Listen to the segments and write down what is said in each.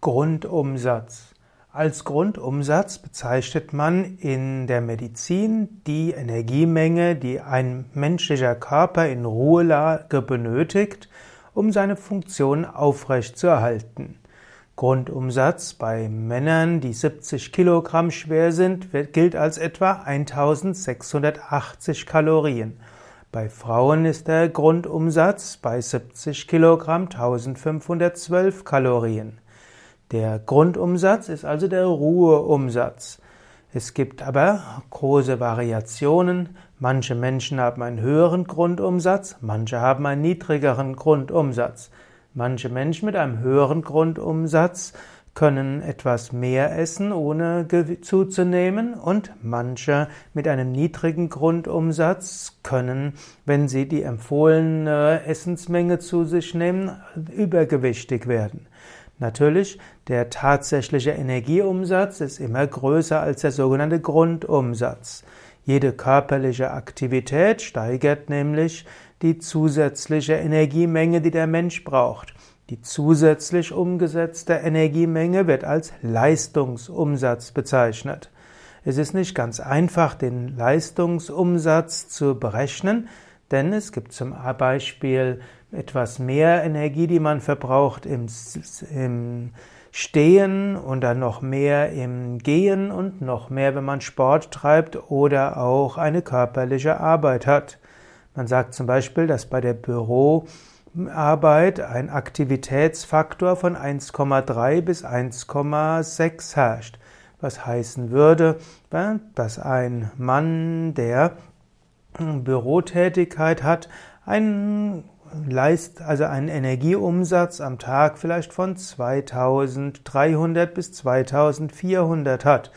Grundumsatz. Als Grundumsatz bezeichnet man in der Medizin die Energiemenge, die ein menschlicher Körper in Ruhelage benötigt, um seine Funktion aufrechtzuerhalten. Grundumsatz bei Männern, die 70 Kilogramm schwer sind, gilt als etwa 1680 Kalorien. Bei Frauen ist der Grundumsatz bei 70 Kilogramm 1512 Kalorien. Der Grundumsatz ist also der Ruheumsatz. Es gibt aber große Variationen. Manche Menschen haben einen höheren Grundumsatz, manche haben einen niedrigeren Grundumsatz. Manche Menschen mit einem höheren Grundumsatz können etwas mehr essen, ohne zuzunehmen, und manche mit einem niedrigen Grundumsatz können, wenn sie die empfohlene Essensmenge zu sich nehmen, übergewichtig werden. Natürlich, der tatsächliche Energieumsatz ist immer größer als der sogenannte Grundumsatz. Jede körperliche Aktivität steigert nämlich die zusätzliche Energiemenge, die der Mensch braucht. Die zusätzlich umgesetzte Energiemenge wird als Leistungsumsatz bezeichnet. Es ist nicht ganz einfach, den Leistungsumsatz zu berechnen, denn es gibt zum Beispiel etwas mehr Energie, die man verbraucht im, im Stehen und dann noch mehr im Gehen und noch mehr, wenn man Sport treibt oder auch eine körperliche Arbeit hat. Man sagt zum Beispiel, dass bei der Büroarbeit ein Aktivitätsfaktor von 1,3 bis 1,6 herrscht. Was heißen würde, dass ein Mann, der Bürotätigkeit hat, einen Leist, also einen Energieumsatz am Tag vielleicht von 2300 bis 2400 hat.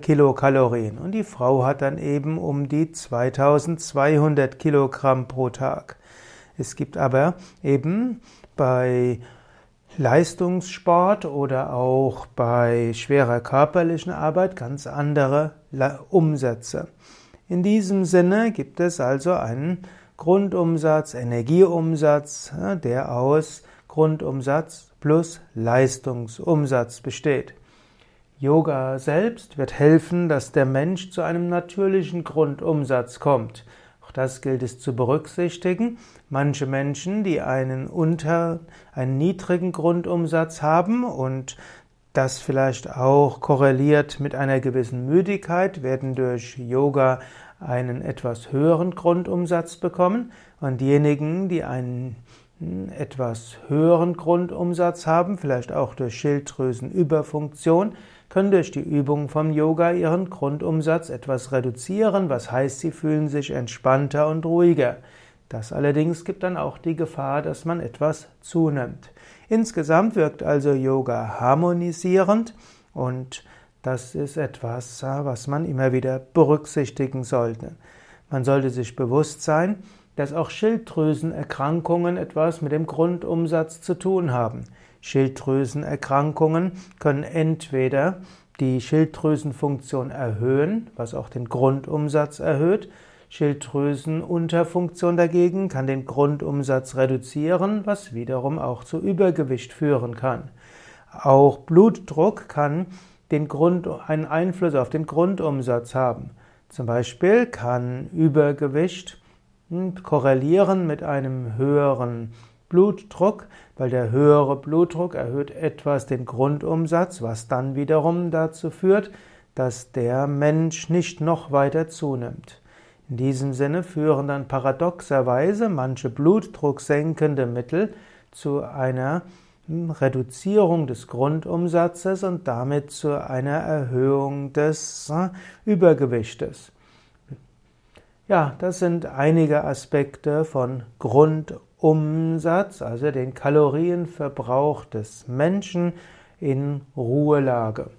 Kilokalorien. Und die Frau hat dann eben um die 2200 Kilogramm pro Tag. Es gibt aber eben bei Leistungssport oder auch bei schwerer körperlichen Arbeit ganz andere Umsätze. In diesem Sinne gibt es also einen Grundumsatz, Energieumsatz, der aus Grundumsatz plus Leistungsumsatz besteht. Yoga selbst wird helfen, dass der Mensch zu einem natürlichen Grundumsatz kommt. Auch das gilt es zu berücksichtigen. Manche Menschen, die einen unter, einen niedrigen Grundumsatz haben und das vielleicht auch korreliert mit einer gewissen Müdigkeit, werden durch Yoga einen etwas höheren Grundumsatz bekommen. Und diejenigen, die einen etwas höheren Grundumsatz haben, vielleicht auch durch Schilddrüsenüberfunktion, können durch die Übung vom Yoga ihren Grundumsatz etwas reduzieren, was heißt, sie fühlen sich entspannter und ruhiger. Das allerdings gibt dann auch die Gefahr, dass man etwas zunimmt. Insgesamt wirkt also Yoga harmonisierend und das ist etwas, was man immer wieder berücksichtigen sollte. Man sollte sich bewusst sein, dass auch Schilddrüsenerkrankungen etwas mit dem Grundumsatz zu tun haben. Schilddrüsenerkrankungen können entweder die Schilddrüsenfunktion erhöhen, was auch den Grundumsatz erhöht, Schilddrüsenunterfunktion dagegen kann den Grundumsatz reduzieren, was wiederum auch zu Übergewicht führen kann. Auch Blutdruck kann den Grund, einen Einfluss auf den Grundumsatz haben. Zum Beispiel kann Übergewicht hm, korrelieren mit einem höheren Blutdruck, weil der höhere Blutdruck erhöht etwas den Grundumsatz, was dann wiederum dazu führt, dass der Mensch nicht noch weiter zunimmt. In diesem Sinne führen dann paradoxerweise manche blutdrucksenkende Mittel zu einer Reduzierung des Grundumsatzes und damit zu einer Erhöhung des äh, Übergewichtes. Ja, das sind einige Aspekte von Grundumsatz, also den Kalorienverbrauch des Menschen in Ruhelage.